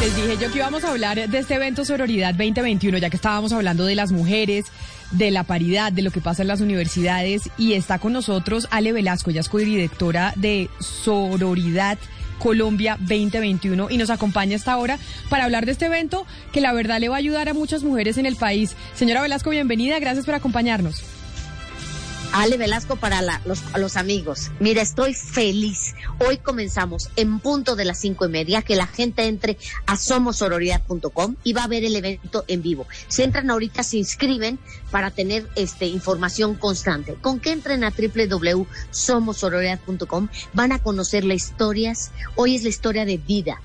Les dije yo que íbamos a hablar de este evento Sororidad 2021, ya que estábamos hablando de las mujeres, de la paridad, de lo que pasa en las universidades, y está con nosotros Ale Velasco, ella es codirectora de Sororidad Colombia 2021 y nos acompaña hasta ahora para hablar de este evento que la verdad le va a ayudar a muchas mujeres en el país. Señora Velasco, bienvenida, gracias por acompañarnos. Ale Velasco para la- los, amigos. Mira, estoy feliz. Hoy comenzamos en punto de las cinco y media que la gente entre a somosororidad.com y va a ver el evento en vivo. Si entran ahorita, se inscriben para tener este información constante. Con que entren a www.somosororidad.com van a conocer las historias. Hoy es la historia de vida.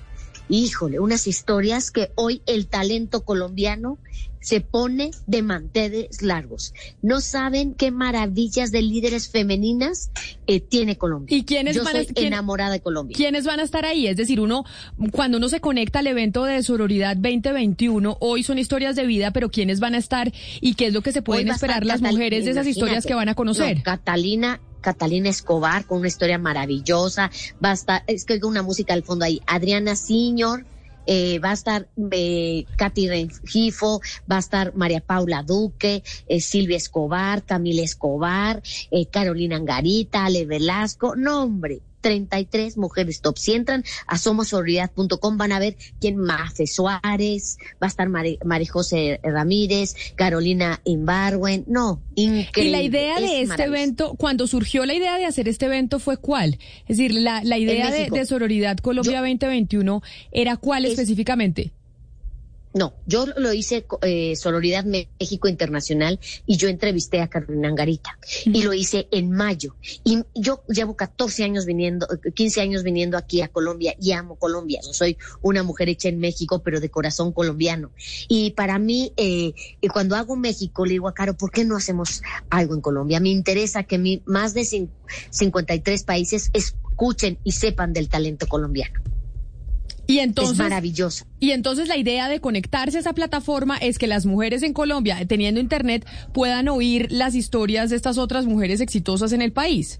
Híjole, unas historias que hoy el talento colombiano se pone de manteles largos. No saben qué maravillas de líderes femeninas eh, tiene Colombia. ¿Y quiénes Yo van a- soy quién- enamorada de Colombia. ¿Quiénes van a estar ahí? Es decir, uno, cuando uno se conecta al evento de Sororidad 2021, hoy son historias de vida, pero ¿quiénes van a estar y qué es lo que se pueden esperar las Catalina, mujeres de esas historias que van a conocer? No, Catalina, Catalina Escobar con una historia maravillosa. Va a estar, es que oigo una música al fondo ahí. Adriana Siñor. eh, va a estar eh, Katy Rengifo, va a estar María Paula Duque, eh, Silvia Escobar, Camila Escobar, eh, Carolina Angarita, Ale Velasco, no hombre, 33 mujeres top. Si entran a somosororidad.com van a ver quién Mafe Suárez, va a estar Mari, Mari José Ramírez, Carolina Imbarwen, no, increíble. Y la idea de es este evento, cuando surgió la idea de hacer este evento fue cuál? Es decir, la, la idea de, de Sororidad Colombia Yo- 2021 era cuál Es- específicamente. No, yo lo hice eh, Sororidad México Internacional y yo entrevisté a Carolina Angarita y lo hice en mayo. Y yo llevo 14 años viniendo, eh, 15 años viniendo aquí a Colombia y amo Colombia. Soy una mujer hecha en México, pero de corazón colombiano. Y para mí, eh, cuando hago México, le digo a Caro, ¿por qué no hacemos algo en Colombia? Me interesa que mi, más de cin- 53 países escuchen y sepan del talento colombiano. Y es entonces, maravilloso. y entonces la idea de conectarse a esa plataforma es que las mujeres en Colombia, teniendo internet, puedan oír las historias de estas otras mujeres exitosas en el país.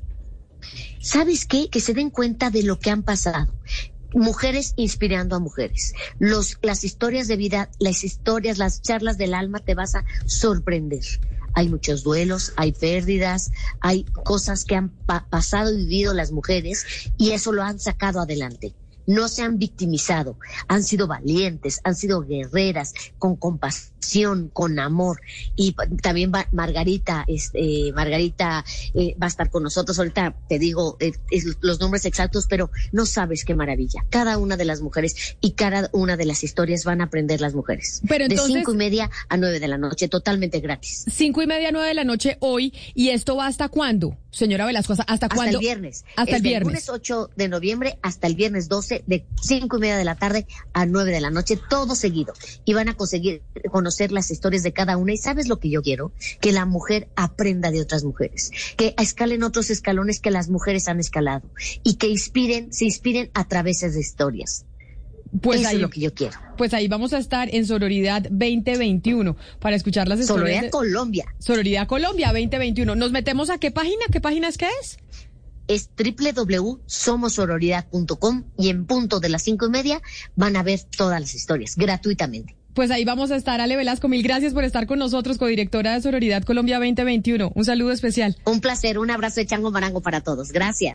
¿Sabes qué? Que se den cuenta de lo que han pasado. Mujeres inspirando a mujeres. Los, las historias de vida, las historias, las charlas del alma te vas a sorprender. Hay muchos duelos, hay pérdidas, hay cosas que han pa- pasado y vivido las mujeres y eso lo han sacado adelante. No se han victimizado, han sido valientes, han sido guerreras, con compasión, con amor. Y también va Margarita, este, Margarita eh, va a estar con nosotros. Ahorita te digo eh, los nombres exactos, pero no sabes qué maravilla. Cada una de las mujeres y cada una de las historias van a aprender las mujeres. Pero de cinco y media a nueve de la noche, totalmente gratis. Cinco y media, nueve de la noche hoy. ¿Y esto va hasta cuándo, señora Velasco? ¿Hasta, hasta Hasta cuándo? el viernes. Hasta Es el viernes. lunes 8 de noviembre hasta el viernes 12 de cinco y media de la tarde a nueve de la noche, todo seguido. Y van a conseguir conocer las historias de cada una. ¿Y sabes lo que yo quiero? Que la mujer aprenda de otras mujeres, que escalen otros escalones que las mujeres han escalado y que inspiren, se inspiren a través de historias. Pues Eso ahí, es lo que yo quiero. pues ahí vamos a estar en Sororidad 2021 para escuchar las historias. Sororidad de- Colombia Sororidad Colombia 2021. ¿Nos metemos a qué página? ¿Qué página es que es? es www.somosororidad.com y en punto de las cinco y media van a ver todas las historias gratuitamente. Pues ahí vamos a estar, Ale Velasco. Mil gracias por estar con nosotros, codirectora de Sororidad Colombia 2021. Un saludo especial. Un placer, un abrazo de chango marango para todos. Gracias.